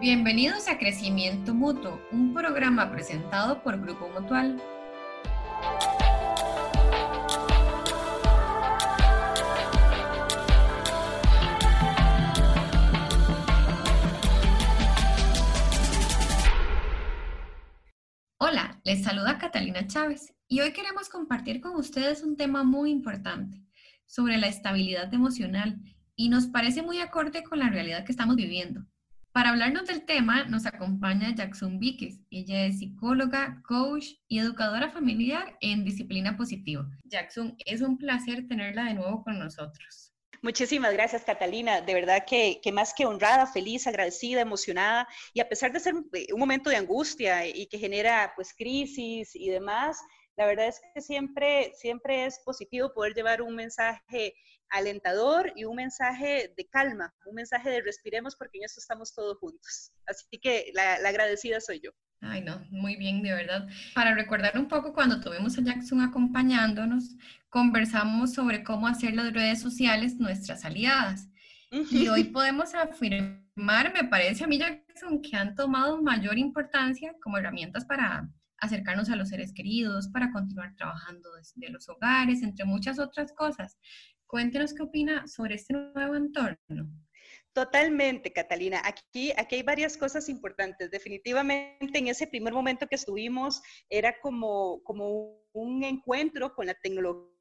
Bienvenidos a Crecimiento Mutuo, un programa presentado por Grupo Mutual. Hola, les saluda Catalina Chávez y hoy queremos compartir con ustedes un tema muy importante sobre la estabilidad emocional y nos parece muy acorde con la realidad que estamos viviendo. Para hablarnos del tema nos acompaña Jackson Víquez. Ella es psicóloga, coach y educadora familiar en disciplina positiva. Jackson, es un placer tenerla de nuevo con nosotros. Muchísimas gracias, Catalina. De verdad que, más que honrada, feliz, agradecida, emocionada. Y a pesar de ser un momento de angustia y que genera pues crisis y demás, la verdad es que siempre, siempre es positivo poder llevar un mensaje alentador y un mensaje de calma, un mensaje de respiremos porque en eso estamos todos juntos. Así que la, agradecida soy yo. Ay, no, muy bien, de verdad. Para recordar un poco, cuando tuvimos a Jackson acompañándonos, conversamos sobre cómo hacer las redes sociales nuestras aliadas. Y hoy podemos afirmar, me parece a mí, Jackson, que han tomado mayor importancia como herramientas para acercarnos a los seres queridos, para continuar trabajando desde los hogares, entre muchas otras cosas. Cuéntenos qué opina sobre este nuevo entorno. Totalmente, Catalina. Aquí, aquí hay varias cosas importantes. Definitivamente en ese primer momento que estuvimos era como, como un encuentro con la tecnología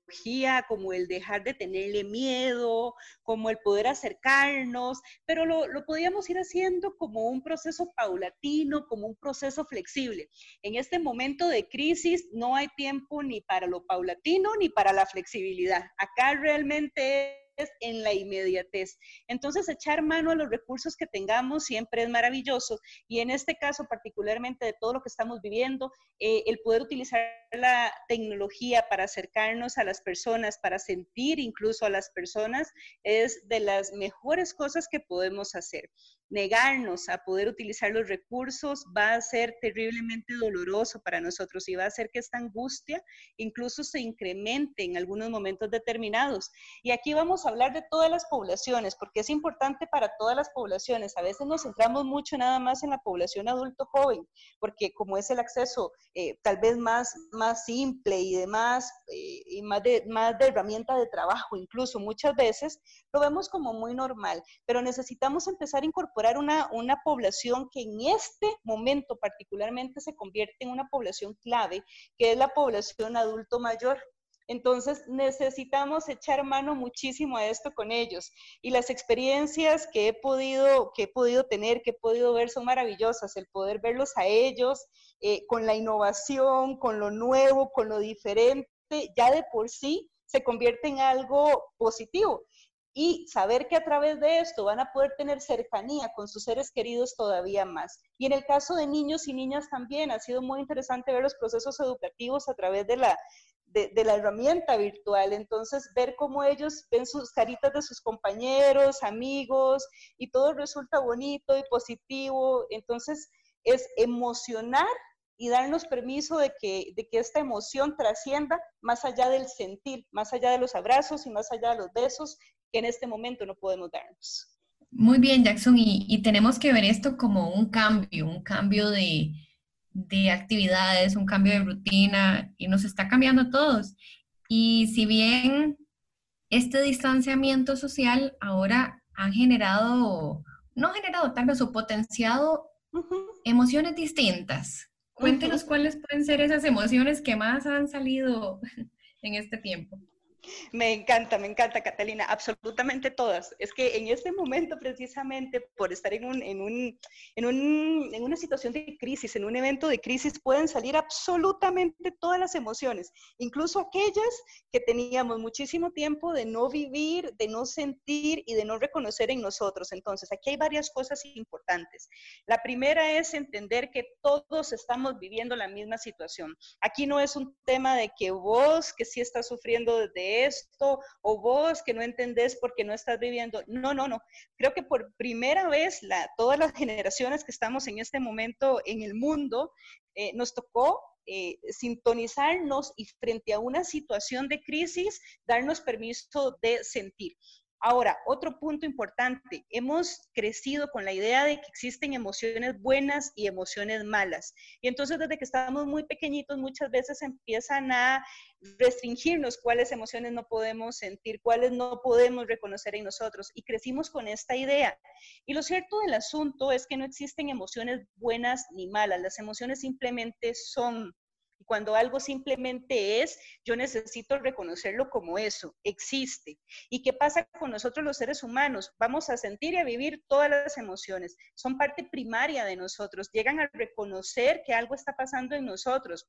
como el dejar de tenerle miedo, como el poder acercarnos, pero lo, lo, podíamos ir haciendo como un proceso paulatino, como un proceso flexible. En este momento de crisis no hay tiempo ni para lo paulatino ni para la flexibilidad. Acá realmente en la inmediatez. Entonces, echar mano a los recursos que tengamos siempre es maravilloso y en este caso particularmente de todo lo que estamos viviendo, eh, el poder utilizar la tecnología para acercarnos a las personas, para sentir incluso a las personas, es de las mejores cosas que podemos hacer. Negarnos a poder utilizar los recursos va a ser terriblemente doloroso para nosotros y va a hacer que esta angustia incluso se incremente en algunos momentos determinados. Y aquí vamos a hablar de todas las poblaciones, porque es importante para todas las poblaciones. A veces nos centramos mucho nada más en la población adulto joven, porque como es el acceso eh, tal vez más más simple y demás, eh, y más de, más de herramienta de trabajo incluso muchas veces, lo vemos como muy normal, pero necesitamos empezar a incorporar una, una población que en este momento particularmente se convierte en una población clave, que es la población adulto mayor. Entonces necesitamos echar mano muchísimo a esto con ellos. Y las experiencias que he podido, que he podido tener, que he podido ver son maravillosas. El poder verlos a ellos eh, con la innovación, con lo nuevo, con lo diferente, ya de por sí se convierte en algo positivo. Y saber que a través de esto van a poder tener cercanía con sus seres queridos todavía más. Y en el caso de niños y niñas también ha sido muy interesante ver los procesos educativos a través de la, de, la herramienta virtual. Entonces, ver cómo ellos ven sus caritas de sus compañeros, amigos, y todo resulta bonito y positivo. Entonces, es emocionar y darnos permiso de que, de que esta emoción trascienda más allá del sentir, más allá de los abrazos y más allá de los besos que en este momento no podemos darnos. Muy bien, Jackson, y tenemos que ver esto como un cambio, un cambio de, de actividades, un cambio de rutina y nos está cambiando a todos. Y si bien este distanciamiento social ahora ha generado, no generado tal vez o potenciado emociones distintas. Cuéntenos cuáles pueden ser esas emociones que más han salido en este tiempo. Me encanta, me encanta, Catalina, absolutamente todas. Es que en este momento, precisamente por estar en, un, en, un, en, un, en, una situación de crisis, en un evento de crisis, pueden salir absolutamente todas las emociones, incluso aquellas que teníamos muchísimo tiempo de no vivir, de no sentir y de no reconocer en nosotros. Entonces, aquí hay varias cosas importantes. La primera es entender que todos estamos viviendo la misma situación. Aquí no es un tema de que vos, que sí estás sufriendo esto, o vos que no entendés porque no estás viviendo. No, no, no. Creo que por primera vez todas las generaciones que estamos en este momento en el mundo, eh, nos tocó eh, sintonizarnos y frente a una situación de crisis, darnos permiso de sentir. Ahora, otro punto importante, hemos crecido con la idea de que existen emociones buenas y emociones malas. Y entonces desde que estamos muy pequeñitos muchas veces empiezan a restringirnos cuáles emociones no podemos sentir, cuáles no podemos reconocer en nosotros. Y crecimos con esta idea. Y lo cierto del asunto es que no existen emociones buenas ni malas. Las emociones simplemente son cuando algo simplemente es, yo necesito reconocerlo como eso, existe. ¿Y qué pasa con nosotros los seres humanos? Vamos a sentir y a vivir todas las emociones, son parte primaria de nosotros, llegan a reconocer que algo está pasando en nosotros.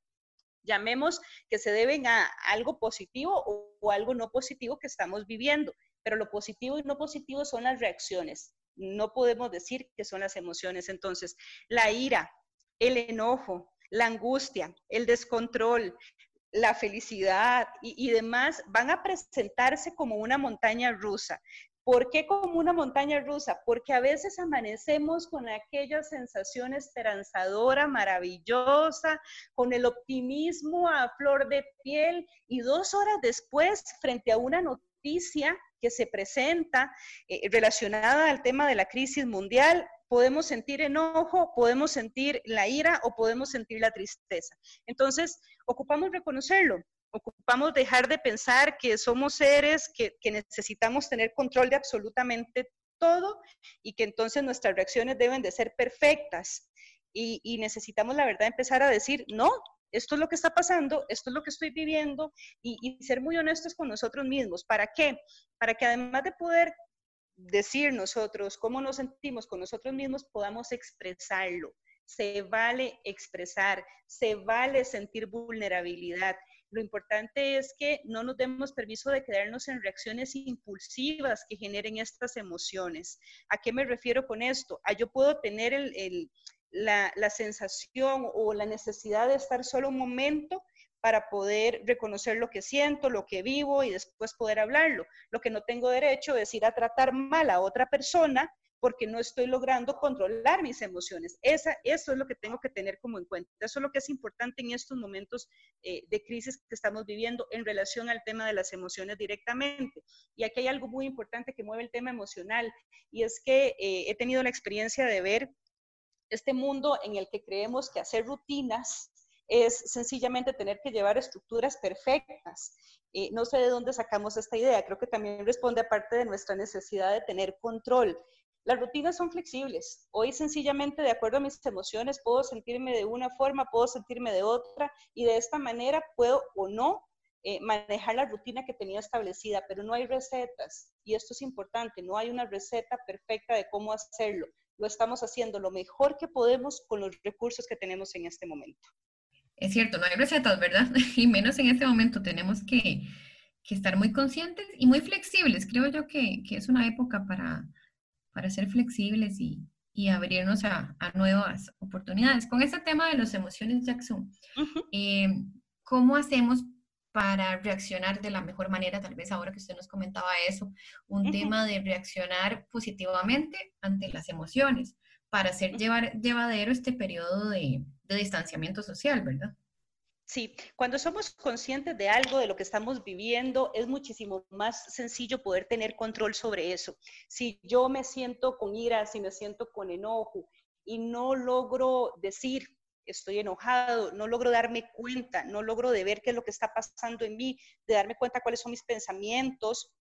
Llamemos que se deben a algo positivo o, o algo no positivo que estamos viviendo, pero lo positivo y no positivo son las reacciones. No podemos decir que son las emociones. Entonces, la ira, el enojo, la angustia, el descontrol, la felicidad y, demás van a presentarse como una montaña rusa. ¿Por qué como una montaña rusa? Porque a veces amanecemos con aquella sensación esperanzadora, maravillosa, con el optimismo a flor de piel y dos horas después, frente a una noticia que se presenta eh, relacionada al tema de la crisis mundial, podemos sentir enojo, podemos sentir la ira o podemos sentir la tristeza. Entonces, ocupamos reconocerlo, ocupamos dejar de pensar que somos seres que, necesitamos tener control de absolutamente todo y que entonces nuestras reacciones deben de ser perfectas. Y, necesitamos, la verdad, empezar a decir, no, esto es lo que está pasando, esto es lo que estoy viviendo y, y, ser muy honestos con nosotros mismos. ¿Para qué? Para que además de poder decir nosotros cómo nos sentimos con nosotros mismos, podamos expresarlo. Se vale expresar, se vale sentir vulnerabilidad. Lo importante es que no nos demos permiso de quedarnos en reacciones impulsivas que generen estas emociones. ¿A qué me refiero con esto? A yo puedo tener la, la sensación o la necesidad de estar solo un momento para poder reconocer lo que siento, lo que vivo y después poder hablarlo. Lo que no tengo derecho es ir a tratar mal a otra persona porque no estoy logrando controlar mis emociones. Esa, eso es lo que tengo que tener como en cuenta. Eso es lo que es importante en estos momentos eh, de crisis que estamos viviendo en relación al tema de las emociones directamente. Y aquí hay algo muy importante que mueve el tema emocional y es que eh, he tenido la experiencia de ver este mundo en el que creemos que hacer rutinas es sencillamente tener que llevar estructuras perfectas. Eh, no sé de dónde sacamos esta idea, creo que también responde a parte de nuestra necesidad de tener control. Las rutinas son flexibles. Hoy sencillamente, de acuerdo a mis emociones, puedo sentirme de una forma, puedo sentirme de otra, y de esta manera puedo o no eh, manejar la rutina que tenía establecida, pero no hay recetas. Y esto es importante, no hay una receta perfecta de cómo hacerlo. Lo estamos haciendo lo mejor que podemos con los recursos que tenemos en este momento. Es cierto, no hay recetas, ¿verdad? Y menos en este momento tenemos que, estar muy conscientes y muy flexibles. Creo yo que, es una época para, para ser flexibles y, abrirnos a, nuevas oportunidades. Con este tema de las emociones, Jackson, eh, ¿cómo hacemos para reaccionar de la mejor manera? Tal vez ahora que usted nos comentaba eso, un tema de reaccionar positivamente ante las emociones para hacer llevar, llevadero este periodo de, de distanciamiento social, ¿verdad? Sí, cuando somos conscientes de algo, de lo que estamos viviendo, es muchísimo más sencillo poder tener control sobre eso. Si yo me siento con ira, si me siento con enojo y no logro decir, estoy enojado, no logro darme cuenta, no logro de ver qué es lo que está pasando en mí, de darme cuenta cuáles son mis pensamientos,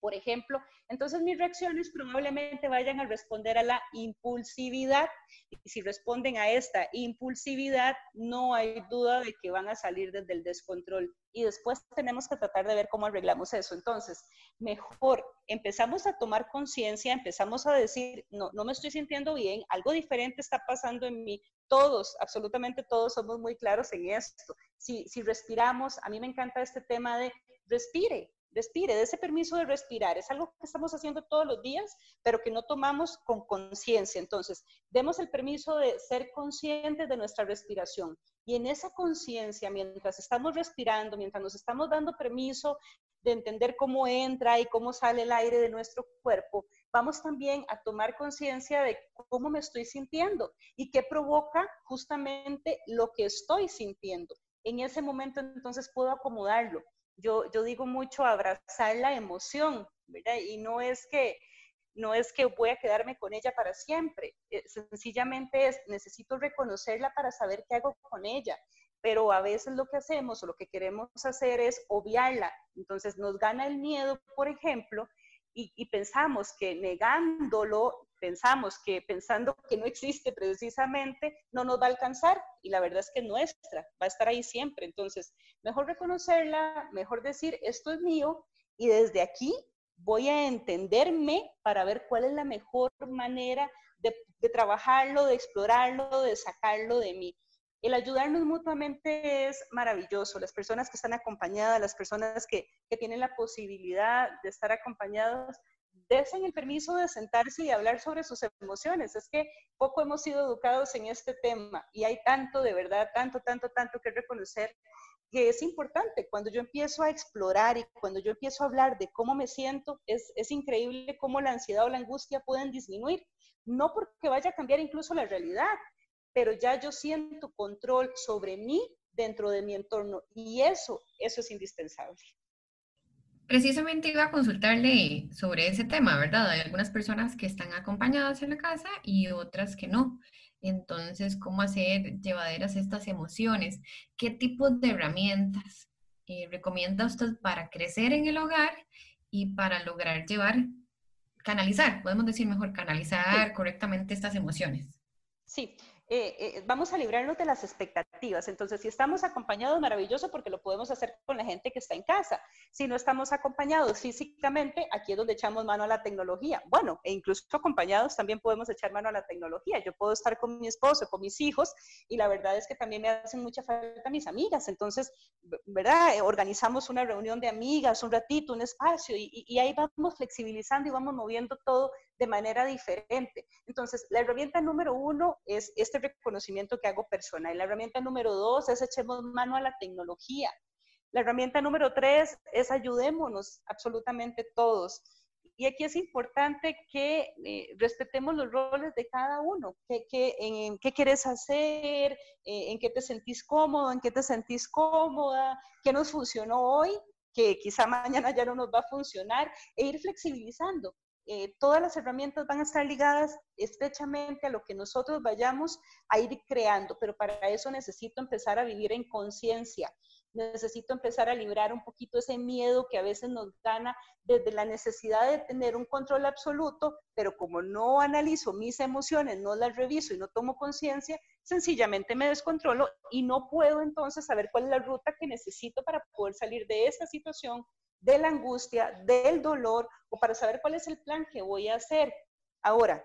por ejemplo, entonces mis reacciones probablemente vayan a responder a la impulsividad. Y si responden a esta impulsividad, no hay duda de que van a salir desde el descontrol. Y después tenemos que tratar de ver cómo arreglamos eso. Entonces, mejor empezamos a tomar conciencia, empezamos a decir, no, no me estoy sintiendo bien, algo diferente está pasando en mí. Todos, absolutamente todos somos muy claros en esto. Si, si respiramos, a mí me encanta este tema de respire, respire, de ese permiso de respirar. Es algo que estamos haciendo todos los días, pero que no tomamos con conciencia. Entonces, demos el permiso de ser conscientes de nuestra respiración. Y en esa conciencia, mientras estamos respirando, mientras nos estamos dando permiso de entender cómo entra y cómo sale el aire de nuestro cuerpo, vamos también a tomar conciencia de cómo me estoy sintiendo y qué provoca justamente lo que estoy sintiendo. En ese momento entonces puedo acomodarlo yo, digo mucho abrazar la emoción. Y no es que no es que voy a quedarme con ella para siempre, eh, sencillamente es necesito reconocerla para saber qué hago con ella, pero a veces lo que hacemos o lo que queremos hacer es obviarla, entonces nos gana el miedo, por ejemplo, y, pensamos que negándolo, pensamos que pensando que no existe precisamente, no nos va a alcanzar y la verdad es que nuestra, va a estar ahí siempre. Entonces, mejor reconocerla, mejor decir, esto es mío y desde aquí voy a entenderme para ver cuál es la mejor manera de, trabajarlo, de explorarlo, de sacarlo de mí. El ayudarnos mutuamente es maravilloso. Las personas que están acompañadas, las personas que, que tienen la posibilidad de estar acompañadas, desen el permiso de sentarse y hablar sobre sus emociones. Es que poco hemos sido educados en este tema y hay tanto, de verdad, tanto, tanto, tanto que reconocer que es importante. Cuando yo empiezo a explorar y cuando yo empiezo a hablar de cómo me siento, es, es increíble cómo la ansiedad o la angustia pueden disminuir. No porque vaya a cambiar incluso la realidad, pero ya yo siento control sobre mí dentro de mi entorno y eso, eso es indispensable. Precisamente iba a consultarle sobre ese tema, ¿verdad? Hay algunas personas que están acompañadas en la casa y otras que no. Entonces, ¿cómo hacer llevaderas estas emociones? ¿Qué tipo de herramientas eh, recomienda usted para crecer en el hogar y para lograr llevar, canalizar, podemos decir mejor, canalizar correctamente estas emociones? Sí, eh, eh, vamos a librarnos de las expectativas. Entonces, si estamos acompañados, maravilloso, porque lo podemos hacer con la gente que está en casa. Si no estamos acompañados físicamente, aquí es donde echamos mano a la tecnología. Bueno, e incluso acompañados también podemos echar mano a la tecnología. Yo puedo estar con mi esposo, con mis hijos, y la verdad es que también me hacen mucha falta mis amigas. Entonces, ¿verdad? Eh, organizamos una reunión de amigas, un ratito, un espacio, y, y ahí vamos flexibilizando y vamos moviendo todo de manera diferente. Entonces, la herramienta número uno es este reconocimiento que hago personal. La herramienta número dos es echemos mano a la tecnología. La herramienta número tres es ayudémonos absolutamente todos. Y aquí es importante que eh, respetemos los roles de cada uno. ¿Qué, en, qué quieres hacer? Eh, ¿En qué te sentís cómodo? ¿En qué te sentís cómoda? ¿Qué nos funcionó hoy? que quizá mañana ya no nos va a funcionar, e ir flexibilizando. Eh, todas las herramientas van a estar ligadas estrechamente a lo que nosotros vayamos a ir creando, pero para eso necesito empezar a vivir en conciencia, necesito empezar a librar un poquito ese miedo que a veces nos gana desde la necesidad de tener un control absoluto, pero como no analizo mis emociones, no las reviso y no tomo conciencia, sencillamente me descontrolo y no puedo entonces saber cuál es la ruta que necesito para poder salir de esta situación de la angustia, del dolor o para saber cuál es el plan que voy a hacer. Ahora,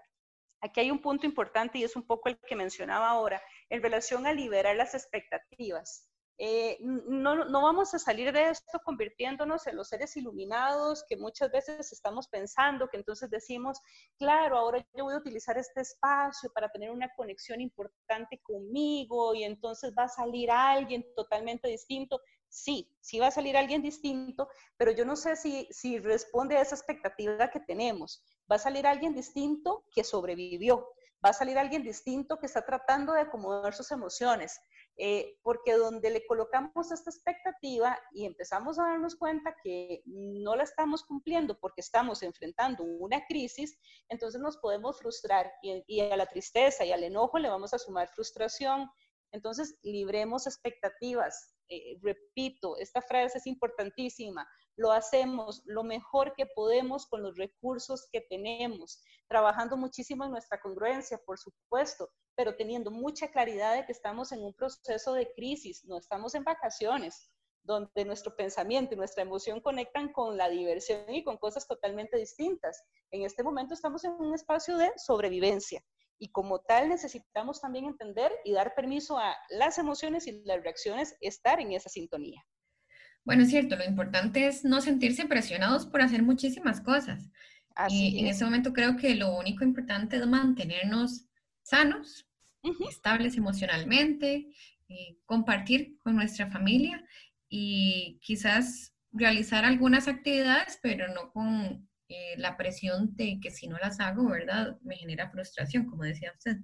aquí hay un punto importante y es un poco el que mencionaba ahora en relación a liberar las expectativas. Eh, no, no, vamos a salir de esto convirtiéndonos en los seres iluminados que muchas veces estamos pensando, que entonces decimos, claro, ahora yo voy a utilizar este espacio para tener una conexión importante conmigo y entonces va a salir alguien totalmente distinto sí, sí va a salir alguien distinto, pero yo no sé si, si responde a esa expectativa que tenemos. Va a salir alguien distinto que sobrevivió, va a salir alguien distinto que está tratando de acomodar sus emociones, eh, porque donde le colocamos esta expectativa y empezamos a darnos cuenta que no la estamos cumpliendo porque estamos enfrentando una crisis, entonces nos podemos frustrar y, y a la tristeza y al enojo le vamos a sumar frustración. Entonces, libremos expectativas, eh, repito, esta frase es importantísima, lo hacemos lo mejor que podemos con los recursos que tenemos, trabajando muchísimo en nuestra congruencia, por supuesto, pero teniendo mucha claridad de que estamos en un proceso de crisis, no estamos en vacaciones, donde nuestro pensamiento y nuestra emoción conectan con la diversión y con cosas totalmente distintas. En este momento estamos en un espacio de sobrevivencia y como tal necesitamos también entender y dar permiso a las emociones y las reacciones estar en esa sintonía. Bueno, es cierto, lo importante es no sentirse presionados por hacer muchísimas cosas. y en ese momento creo que lo único importante es mantenernos sanos, estables emocionalmente, eh, compartir con nuestra familia y quizás realizar algunas actividades, pero no con eh, la presión de que si no las hago, ¿verdad? Me genera frustración, como decía usted.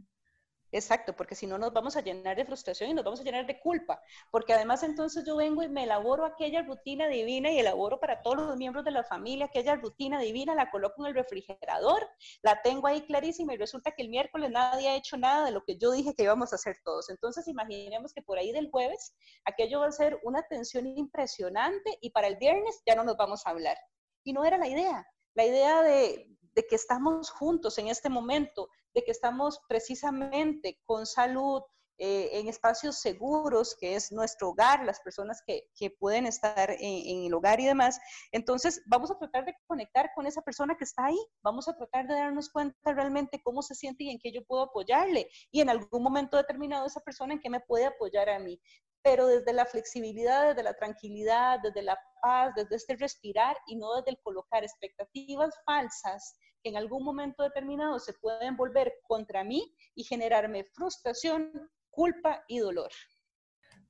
Exacto, porque si no nos vamos a llenar de frustración y nos vamos a llenar de culpa, porque además entonces yo vengo y me elaboro aquella rutina divina y elaboro para todos los miembros de la familia aquella rutina divina, la coloco en el refrigerador, la tengo ahí clarísima y resulta que el miércoles nadie ha hecho nada de lo que yo dije que íbamos a hacer todos. Entonces imaginemos que por ahí del jueves aquello va a ser una tensión impresionante y para el viernes ya no nos vamos a hablar. Y no era la idea. La idea de, que estamos juntos en este momento, de que estamos precisamente con salud, eh, en espacios seguros, que es nuestro hogar, las personas que pueden estar en, el hogar y demás. Entonces, vamos a tratar de conectar con esa persona que está ahí, vamos a tratar de darnos cuenta realmente cómo se siente y en qué yo puedo apoyarle. Y en algún momento determinado esa persona en qué me puede apoyar a mí pero desde la flexibilidad, desde la tranquilidad, desde la paz, desde este respirar y no desde el colocar expectativas falsas que en algún momento determinado se pueden volver contra mí y generarme frustración, culpa y dolor.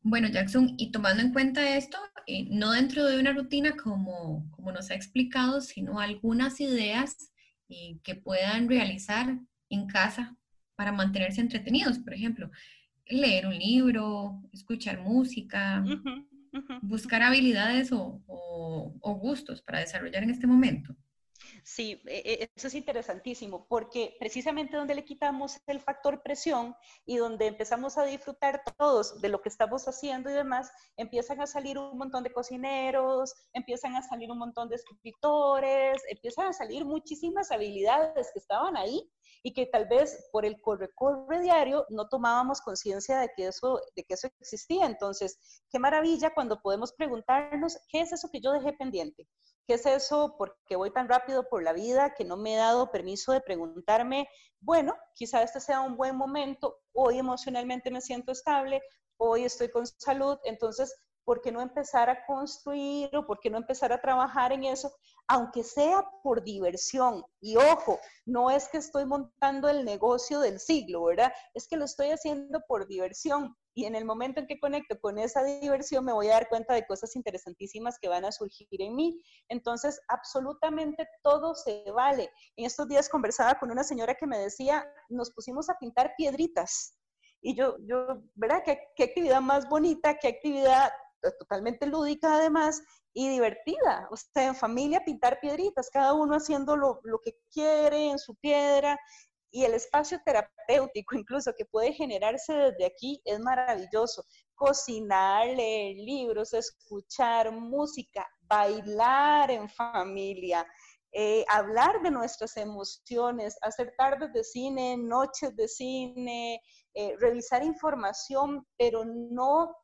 Bueno, Jackson, y tomando en cuenta esto, eh, no dentro de una rutina como, como nos ha explicado, sino algunas ideas eh, que puedan realizar en casa para mantenerse entretenidos, por ejemplo, leer un libro, escuchar música, buscar habilidades o, o gustos para desarrollar en este momento. Sí, e, e, eso es interesantísimo, porque precisamente donde le quitamos el factor presión y donde empezamos a disfrutar todos de lo que estamos haciendo y demás, empiezan a salir un montón de cocineros, empiezan a salir un montón de escritores, empiezan a salir muchísimas habilidades que estaban ahí y que tal vez por el corre-corre diario no tomábamos conciencia de, que eso, de que eso existía. Entonces, qué maravilla cuando podemos preguntarnos, ¿qué es eso que yo dejé pendiente? ¿Qué es eso? Porque voy tan rápido por la vida que no me he dado permiso de preguntarme, bueno, quizá este sea un buen momento, hoy emocionalmente me siento estable, hoy estoy con salud, entonces ¿por qué no empezar a construir o por qué no empezar a trabajar en eso? Aunque sea por diversión. Y ojo, no es que estoy montando el negocio del siglo, ¿verdad? Es que lo estoy haciendo por diversión. Y en el momento en que conecto con esa diversión me voy a dar cuenta de cosas interesantísimas que van a surgir en mí. Entonces, absolutamente todo se vale. En estos días conversaba con una señora que me decía, nos pusimos a pintar piedritas. Y yo, yo, ¿verdad? ¿Qué, actividad más bonita, qué actividad totalmente lúdica además y divertida. O sea, en familia pintar piedritas, cada uno haciendo lo que quiere en su piedra y el espacio terapéutico incluso que puede generarse desde aquí es maravilloso. Cocinar, leer libros, escuchar música, bailar en familia, eh, hablar de nuestras emociones, hacer tardes de cine, noches de cine, eh, revisar información, pero no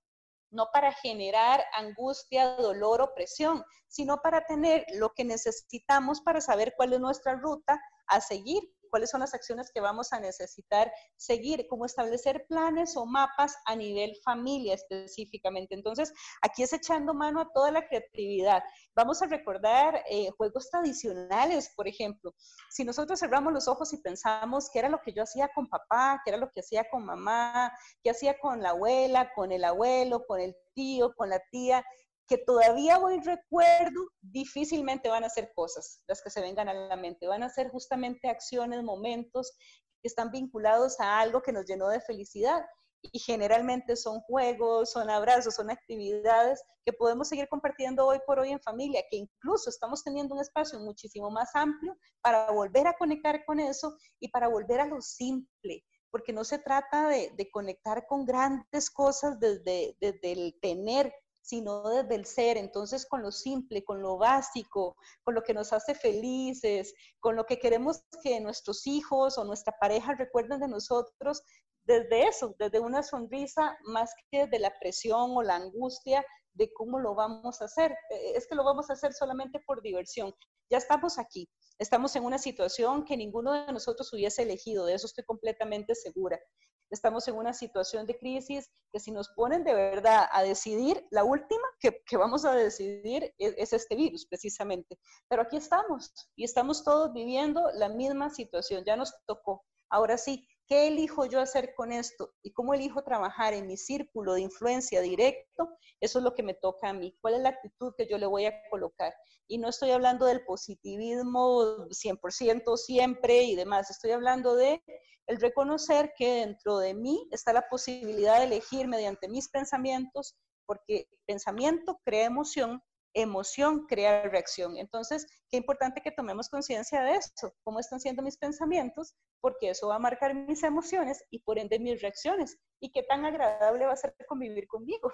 no para generar angustia, dolor o presión, sino para tener lo que necesitamos para saber cuál es nuestra ruta a seguir cuáles son las acciones que vamos a necesitar seguir, como establecer planes o mapas a nivel familia específicamente. Entonces, aquí es echando mano a toda la creatividad. Vamos a recordar eh, juegos tradicionales, por ejemplo. Si nosotros cerramos los ojos y pensamos qué era lo que yo hacía con papá, qué era lo que hacía con mamá, qué hacía con la abuela, con el abuelo, con el tío, con la tía, que todavía hoy recuerdo, difícilmente van a ser cosas las que se vengan a la mente, van a ser justamente acciones, momentos que están vinculados a algo que nos llenó de felicidad. Y generalmente son juegos, son abrazos, son actividades que podemos seguir compartiendo hoy por hoy en familia, que incluso estamos teniendo un espacio muchísimo más amplio para volver a conectar con eso y para volver a lo simple, porque no se trata de, conectar con grandes cosas desde, desde el tener sino desde el ser. Entonces, con lo simple, con lo básico, con lo que nos hace felices, con lo que queremos que nuestros hijos o nuestra pareja recuerden de nosotros, desde eso, desde una sonrisa, más que de la presión o la angustia de cómo lo vamos a hacer. E, es que lo vamos a hacer solamente por diversión. Ya estamos aquí, estamos en una situación que ninguno de nosotros hubiese elegido, de eso estoy completamente segura estamos en una situación de crisis que si nos ponen de verdad a decidir, la última que, vamos a decidir es, es, este virus precisamente. Pero aquí estamos y estamos todos viviendo la misma situación, ya nos tocó. Ahora sí, ¿Qué elijo yo hacer con esto? ¿Y cómo elijo trabajar en mi círculo de influencia directo? Eso es lo que me toca a mí. ¿Cuál es la actitud que yo le voy a colocar? Y no estoy hablando del positivismo 100% siempre y demás. Estoy hablando de el reconocer que dentro de mí está la posibilidad de elegir mediante mis pensamientos, porque pensamiento crea emoción emoción crea reacción. Entonces, qué importante que tomemos conciencia de eso, cómo están siendo mis pensamientos, porque eso va a marcar mis emociones y por ende mis reacciones, y qué tan agradable va a ser convivir conmigo.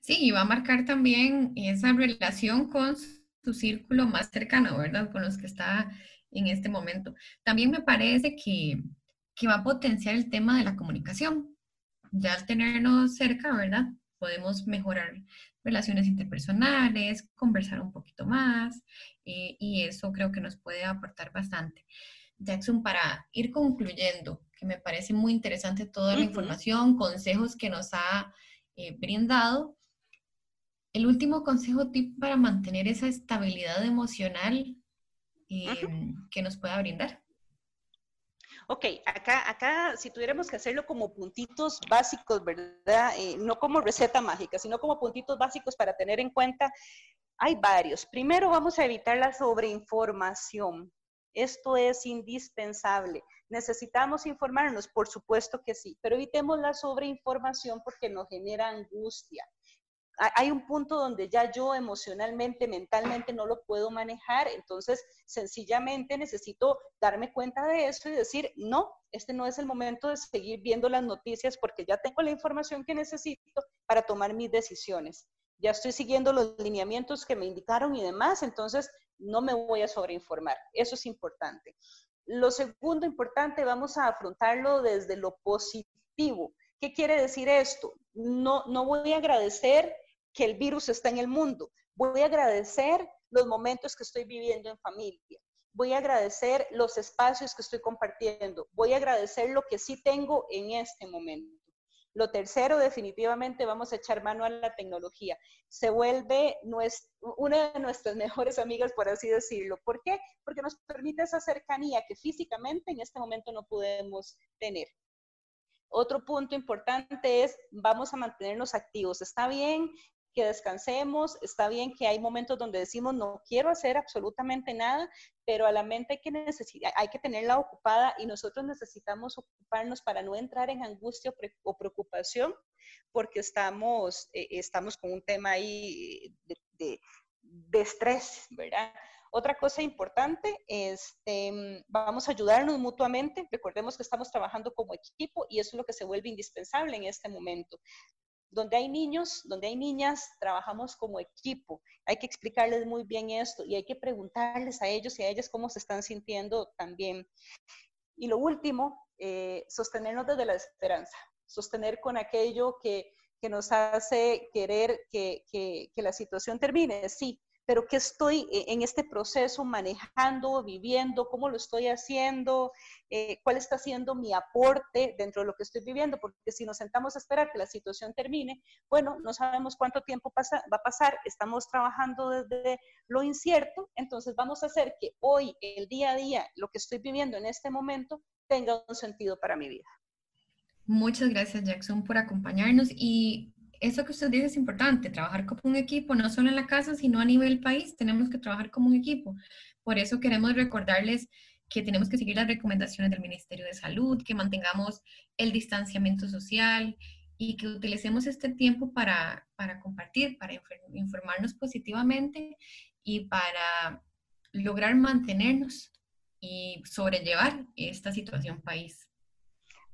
Sí, y va a marcar también esa relación con su círculo más cercano, ¿verdad? Con los que está en este momento. También me parece que, que va a potenciar el tema de la comunicación. Ya al tenernos cerca, ¿verdad? Podemos mejorar relaciones interpersonales, conversar un poquito más eh, y eso creo que nos puede aportar bastante. Jackson, para ir concluyendo, que me parece muy interesante toda la información, consejos que nos ha eh, brindado, el último consejo tip para mantener esa estabilidad emocional eh, que nos pueda brindar. Ok, acá, acá si tuviéramos que hacerlo como puntitos básicos, ¿verdad? Eh, no como receta mágica, sino como puntitos básicos para tener en cuenta, hay varios. Primero vamos a evitar la sobreinformación. Esto es indispensable. ¿Necesitamos informarnos? Por supuesto que sí, pero evitemos la sobreinformación porque nos genera angustia hay un punto donde ya yo emocionalmente, mentalmente no lo puedo manejar, entonces sencillamente necesito darme cuenta de eso y decir, no, este no es el momento de seguir viendo las noticias porque ya tengo la información que necesito para tomar mis decisiones. Ya estoy siguiendo los lineamientos que me indicaron y demás, entonces no me voy a sobreinformar. Eso es importante. Lo segundo importante, vamos a afrontarlo desde lo positivo. ¿Qué quiere decir esto? No, no voy a agradecer que el virus está en el mundo. Voy a agradecer los momentos que estoy viviendo en familia. Voy a agradecer los espacios que estoy compartiendo. Voy a agradecer lo que sí tengo en este momento. Lo tercero, definitivamente vamos a echar mano a la tecnología. Se vuelve una de nuestras mejores amigas, por así decirlo. ¿Por qué? Porque nos permite esa cercanía que físicamente en este momento no podemos tener. Otro punto importante es, vamos a mantenernos activos. Está bien que descansemos, está bien que hay momentos donde decimos no quiero hacer absolutamente nada, pero a la mente hay que, hay que tenerla ocupada y nosotros necesitamos ocuparnos para no entrar en angustia o preocupación porque estamos, eh, estamos con un tema ahí de, de, estrés, ¿verdad? Otra cosa importante, este, vamos a ayudarnos mutuamente. Recordemos que estamos trabajando como equipo y eso es lo que se vuelve indispensable en este momento. Donde hay niños, donde hay niñas, trabajamos como equipo. Hay que explicarles muy bien esto y hay que preguntarles a ellos y a ellas cómo se están sintiendo también. Y lo último, eh, sostenernos desde la esperanza, sostener con aquello que, nos hace querer que, que la situación termine. Sí, pero qué estoy eh, en este proceso manejando, viviendo, cómo lo estoy haciendo, eh, cuál está siendo mi aporte dentro de lo que estoy viviendo, porque si nos sentamos a esperar que la situación termine, bueno, no sabemos cuánto tiempo pasa, va a pasar, estamos trabajando desde lo incierto, entonces vamos a hacer que hoy, el día a día, lo que estoy viviendo en este momento, tenga un sentido para mi vida. Muchas gracias, Jackson, por acompañarnos y eso que usted dice es importante, trabajar como un equipo, no solo en la casa, sino a nivel país, tenemos que trabajar como un equipo. Por eso queremos recordarles que tenemos que seguir las recomendaciones del Ministerio de Salud, que mantengamos el distanciamiento social y que utilicemos este tiempo para, para compartir, para informarnos positivamente y para lograr mantenernos y sobrellevar esta situación país.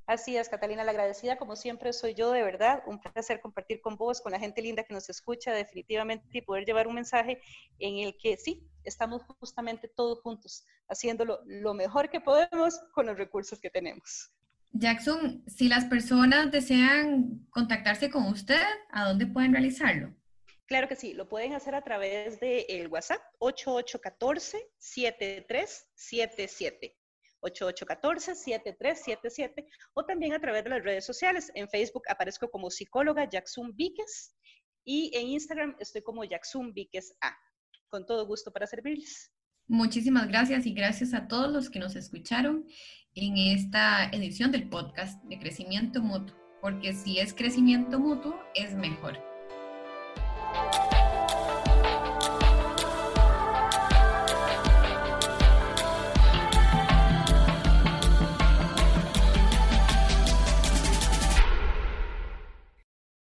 Así es, Catalina, la agradecida como siempre soy yo, de verdad, un placer compartir con vos, con la gente linda que nos escucha definitivamente y poder llevar un mensaje en el que sí, estamos justamente todos juntos, haciéndolo lo mejor que podemos con los recursos que tenemos. Jackson, si las personas desean contactarse con usted, ¿a dónde pueden realizarlo? Claro que sí, lo pueden hacer a través del el WhatsApp 8814-7377. 8814-7377 o también a través de las redes sociales. En Facebook aparezco como psicóloga Jackson Víquez y en Instagram estoy como Jackson Víquez A. Con todo gusto para servirles. Muchísimas gracias y gracias a todos los que nos escucharon en esta edición del podcast de crecimiento mutuo, porque si es crecimiento mutuo, es mejor.